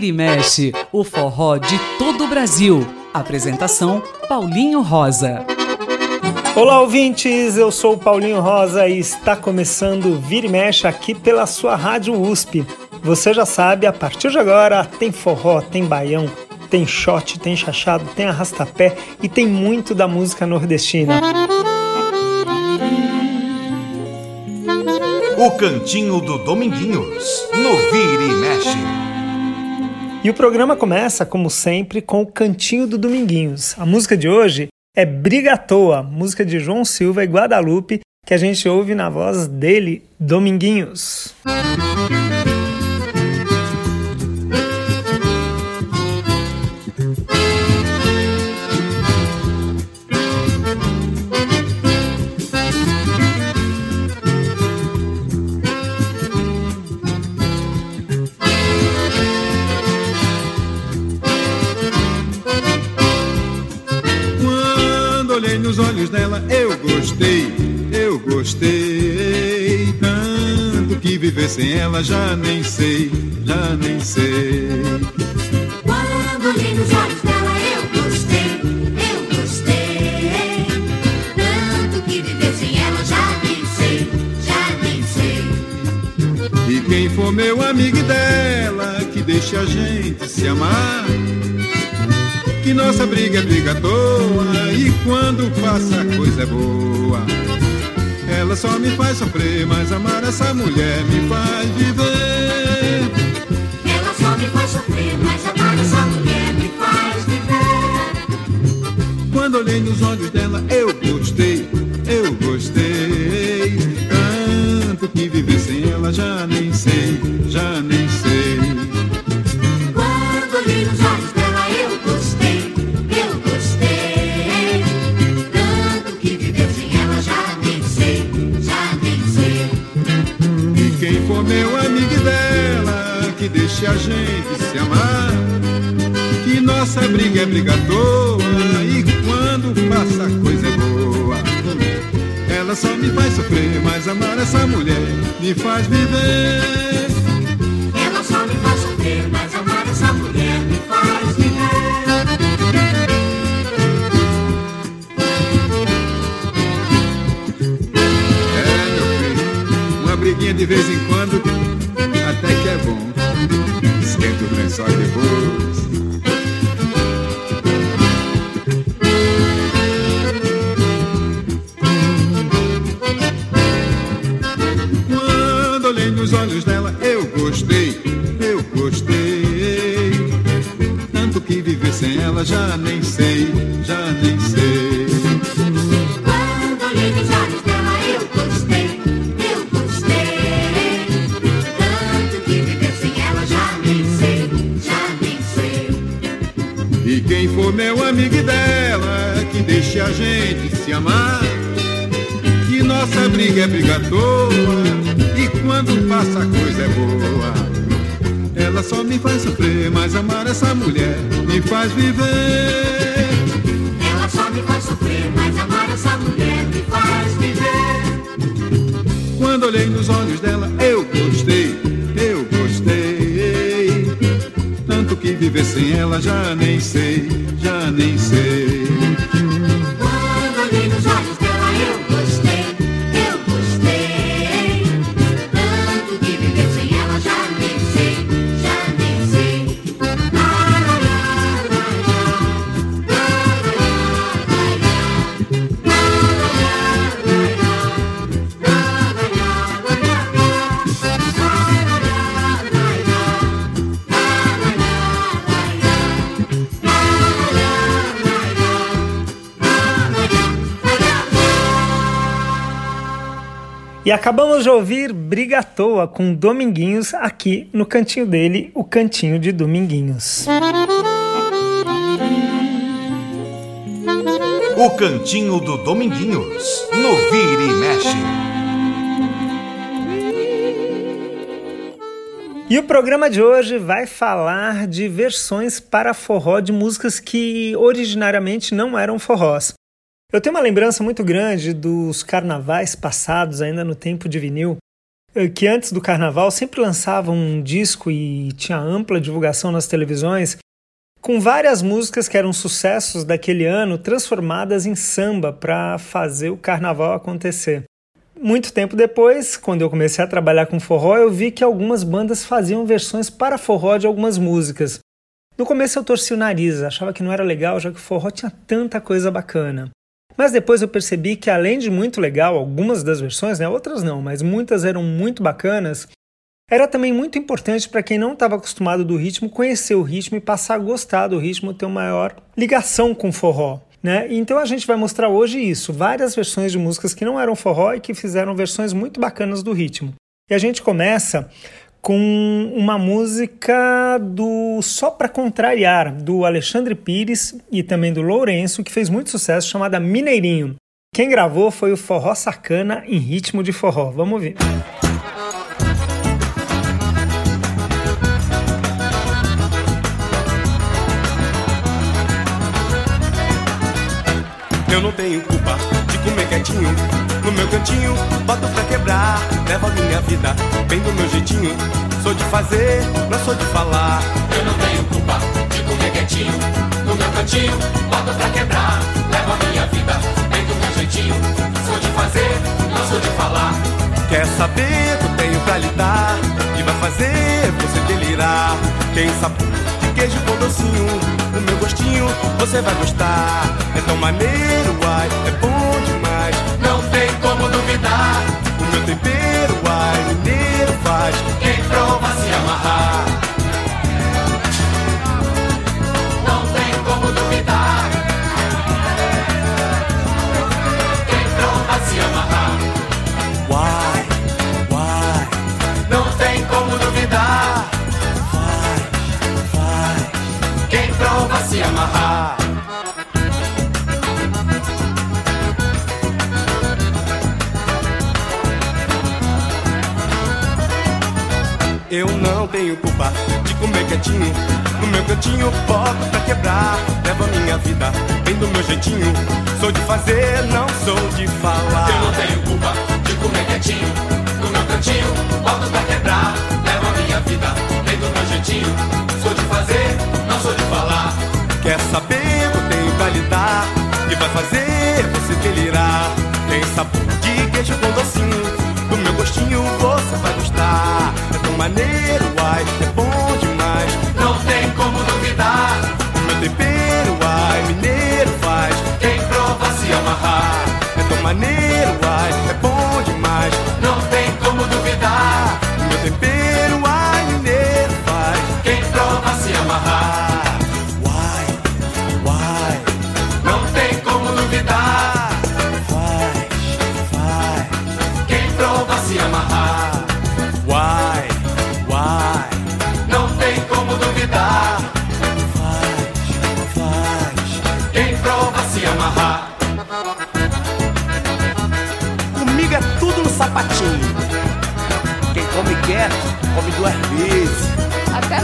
Vira e Mexe, o forró de todo o Brasil. Apresentação Paulinho Rosa. Olá, ouvintes! Eu sou o Paulinho Rosa e está começando Vira e Mexe aqui pela sua Rádio USP. Você já sabe, a partir de agora tem forró, tem baião, tem shot, tem chachado, tem arrastapé e tem muito da música nordestina. O Cantinho do Dominguinhos, no Vira e Mexe. E o programa começa, como sempre, com o Cantinho do Dominguinhos. A música de hoje é Briga à Toa, música de João Silva e Guadalupe, que a gente ouve na voz dele, Dominguinhos. Música viver sem ela já nem sei, já nem sei. Quando olhei nos olhos dela, eu gostei, eu gostei. Tanto que viver sem ela já nem sei, já nem sei. E quem for meu amigo dela, que deixe a gente se amar que nossa briga é briga à toa e quando passa coisa é boa. Ela só me faz sofrer, mas amar essa mulher me faz viver. Ela só me faz sofrer, mas amar essa mulher me faz viver. Quando olhei nos olhos dela, eu gostei, eu gostei. Tanto que viver sem ela já nem sei, a gente se amar. Que nossa briga é briga à toa, e quando passa coisa boa. Ela só me faz sofrer, mas amar essa mulher me faz viver. Ela só me faz sofrer, mas amar essa mulher me faz viver. É, meu filho, uma briguinha de vez em quando amigo dela, que deixe a gente se amar. Que nossa briga é briga à toa, e quando passa a coisa é boa. Ela só me faz sofrer, mas amar essa mulher me faz viver. Ela só me faz sofrer, mas amar essa mulher me faz viver. Quando olhei nos olhos dela, eu gostei, eu gostei. Tanto que viver sem ela já nem sei, sei. E acabamos de ouvir Briga à Toa com Dominguinhos aqui no cantinho dele, o cantinho de Dominguinhos. O Cantinho do Dominguinhos, no Vira e Mexe. E o programa de hoje vai falar de versões para forró de músicas que originariamente não eram forrós. Eu tenho uma lembrança muito grande dos carnavais passados, ainda no tempo de vinil, eh, que antes do carnaval sempre lançava um disco e tinha ampla divulgação nas televisões, com várias músicas que eram sucessos daquele ano transformadas em samba para fazer o carnaval acontecer. Muito tempo depois, quando eu comecei a trabalhar com forró, eu vi que algumas bandas faziam versões para forró de algumas músicas. No começo eu torci o nariz, achava que não era legal, já que o forró tinha tanta coisa bacana. Mas depois eu percebi que além de muito legal, algumas das versões, né, outras não, mas muitas eram muito bacanas, era também muito importante para quem não estava acostumado do ritmo conhecer o ritmo e passar a gostar do ritmo, ter uma maior ligação com o forró. Né? Então a gente vai mostrar hoje isso, várias versões de músicas que não eram forró e que fizeram versões muito bacanas do ritmo. E a gente começa com uma música do Só Pra Contrariar, do Alexandre Pires e também do Lourenço, que fez muito sucesso, chamada Mineirinho. Quem gravou foi o Forró Sacana em ritmo de forró. Vamos ver. Eu não tenho culpa de comer quietinho No meu cantinho, boto pra quebrar Levo a minha vida bem do meu jeitinho. Sou de fazer, não sou de falar. Eu não tenho culpa de comer quietinho No meu cantinho, boto pra quebrar Levo a minha vida bem do meu jeitinho. Sou de fazer, não sou de falar. Quer saber que eu tenho pra lhe dar Que vai fazer você delirar. Quem sabe de queijo com docinho o meu gostinho você vai gostar. É tão maneiro, ai, é bom Levo a minha vida bem do meu jeitinho. Sou de fazer, não sou de falar. Eu não tenho culpa de comer quietinho. No meu cantinho, boto pra quebrar. Levo a minha vida bem do meu jeitinho. Sou de fazer, não sou de falar. Quer saber o que eu tenho pra lhe dar? Que vai fazer você delirar. Tem sabor de queijo com docinho. Do meu gostinho você vai gostar. É tão maneiro, ai, é bom amarrar. É tão maneiro, ai, é bom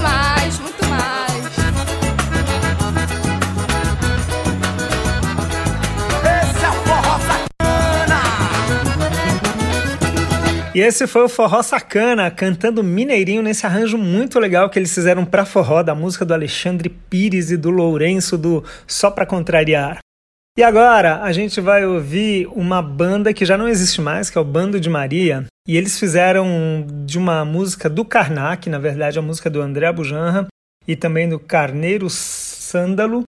Mais, muito mais. Esse é o forró sacana. E esse foi o Forró Sacana, cantando Mineirinho nesse arranjo muito legal que eles fizeram pra forró, da música do Alexandre Pires e do Lourenço, do Só Pra Contrariar. E agora a gente vai ouvir uma banda que já não existe mais, que é o Bando de Maria. E eles fizeram de uma música do Karnak, na verdade a música do André Bujanra, e também do Carneiro Sândalo,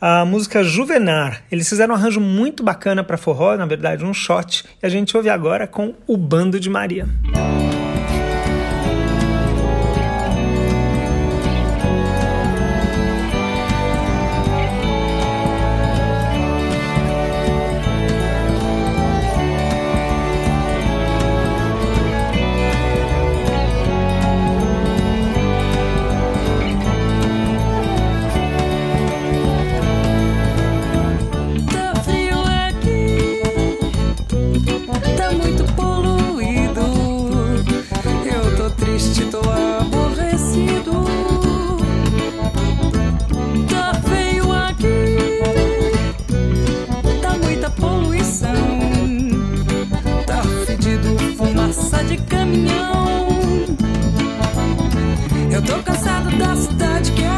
a música Juvenar. Eles fizeram um arranjo muito bacana para forró, na verdade um shot, e a gente ouve agora com o Bando de Maria. Tá Eu tô cansado da cidade, quero ir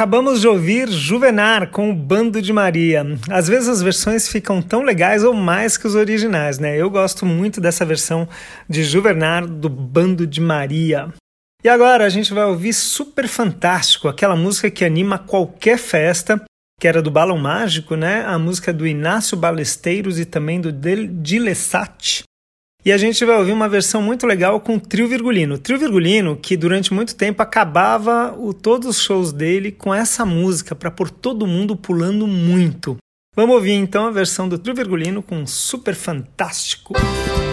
acabamos de ouvir Juvenar com o Bando de Maria. Às vezes as versões ficam tão legais ou mais que os originais, né? Eu gosto muito dessa versão de Juvenar do Bando de Maria. E agora a gente vai ouvir Super Fantástico, aquela música que anima qualquer festa, que era do Balão Mágico, né? A música do Inácio Balesteiros e também do Dilesat. E a gente vai ouvir uma versão muito legal com o Trio Virgulino. O Trio Virgulino, que durante muito tempo acabava o, todos os shows dele com essa música, para pôr todo mundo pulando muito. Vamos ouvir então a versão do Trio Virgulino com Super Fantástico. Super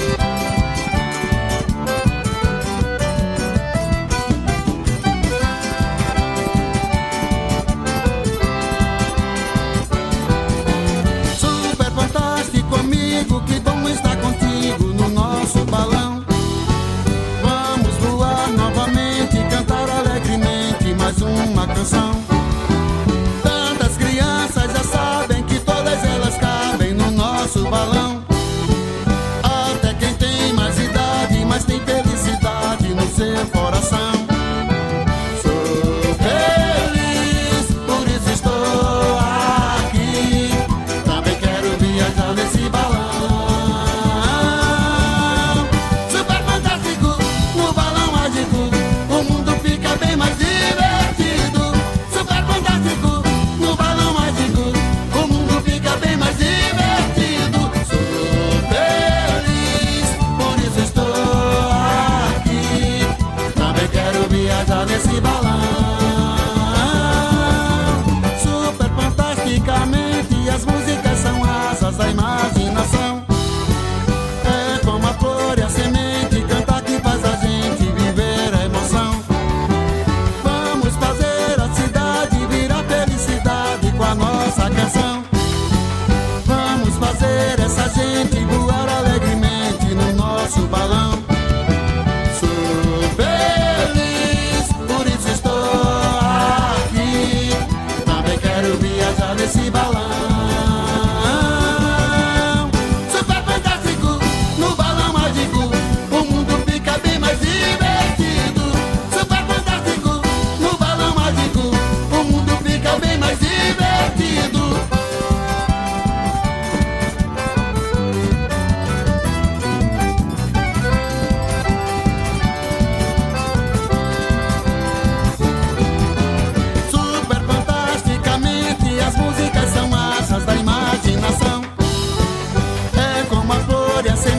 historias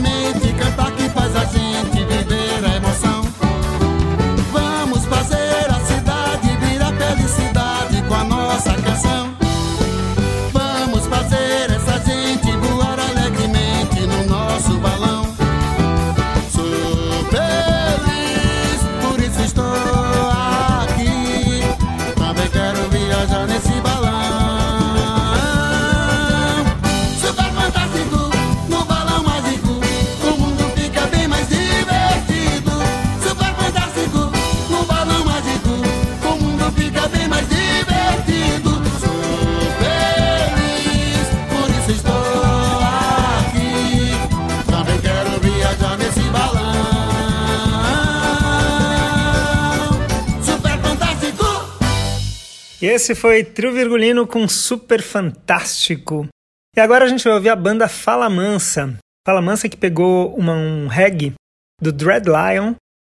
E esse foi Trio Virgulino com Super Fantástico. E agora a gente vai ouvir a banda Fala Mansa. Fala Mansa que pegou uma, um reggae do Dread Lion,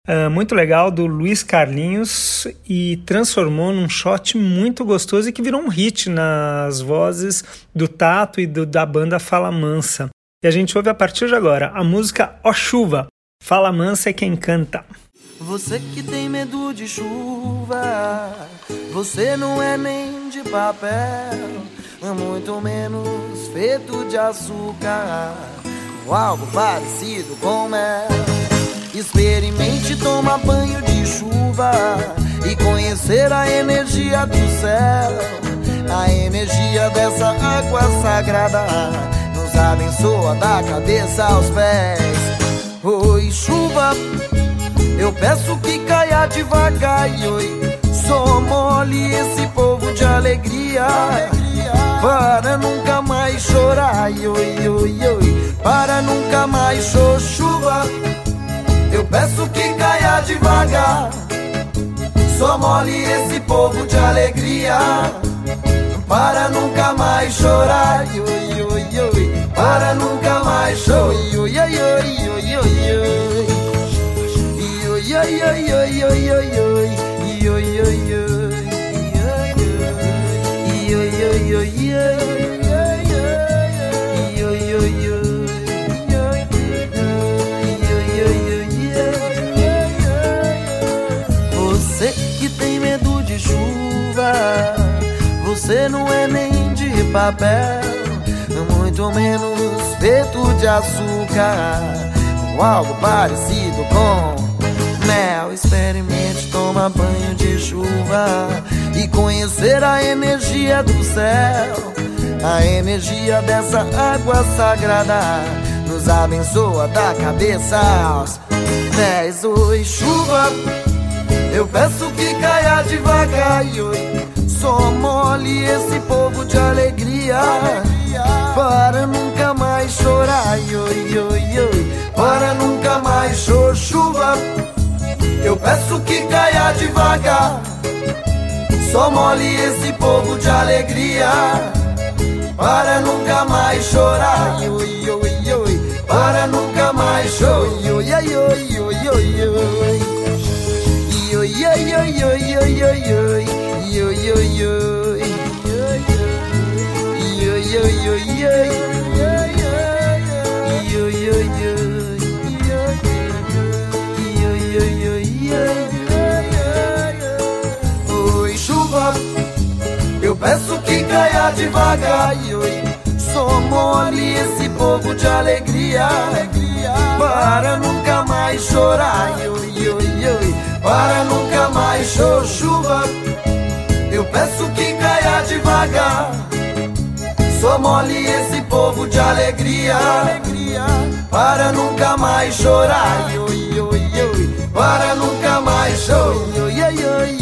uh, muito legal, do Luiz Carlinhos, e transformou num shot muito gostoso e que virou um hit nas vozes do Tato e do, da banda Fala Mansa. E a gente ouve a partir de agora a música Ó Chuva. Fala Mansa é quem canta. Você que tem medo de chuva, você não é nem de papel, muito menos feito de açúcar, ou algo parecido com mel. Experimente tomar banho de chuva e conhecer a energia do céu, a energia dessa água sagrada nos abençoa da cabeça aos pés. Oi, chuva. Eu peço que caia devagar, oi. Só mole esse povo de alegria, para nunca mais chorar, oi, oi, oi. Para nunca mais chuva. Eu peço que caia devagar, só mole esse povo de alegria, para nunca mais chorar, oi, oi, oi. Para nunca mais chorar, oi, oi, oi, oi, oi, oi, oi, oi, oi, oi, oi, oi, oi, oi, Você que tem medo de chuva, você não é nem de papel, muito menos feito de açúcar, ou algo parecido com mel. Experimente tomar banho de chuva e conhecer a energia do céu. A energia dessa água sagrada nos abençoa da cabeça aos pés. Oi, chuva, eu peço que caia devagar. Oi, só mole esse povo de alegria. Para nunca mais chorar, oi, oi, oi, para nunca mais cho chuva. Eu peço que caia devagar. Só mole esse povo de alegria. Para nunca mais chorar. Oi, oi, oi. Para nunca mais chorar. Oi, oi, oi, oi, oi, oi. Oi, oi, oi, oi, oi, oi, oi. Oi, oi, peço que caia devagar. Oi, só mole esse povo de alegria, para nunca mais chorar. e Oi, oi, oi, para nunca mais cho chuva. Eu peço que caia devagar. Só mole esse povo de alegria, para nunca mais chorar. e Oi, oi, oi, para nunca mais chorar.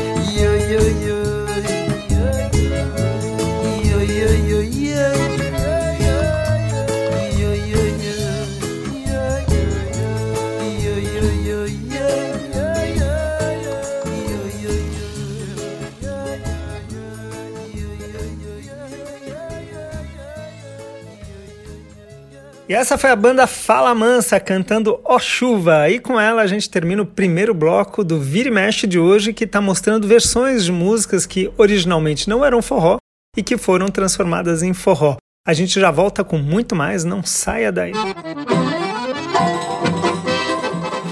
essa foi a banda Fala Mansa cantando Ó Chuva. E com ela a gente termina o primeiro bloco do Vira e Mexe de hoje, que está mostrando versões de músicas que originalmente não eram forró e que foram transformadas em forró. A gente já volta com muito mais, não saia daí.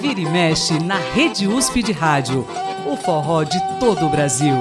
Vira e mexe na Rede USP de Rádio. O forró de todo o Brasil.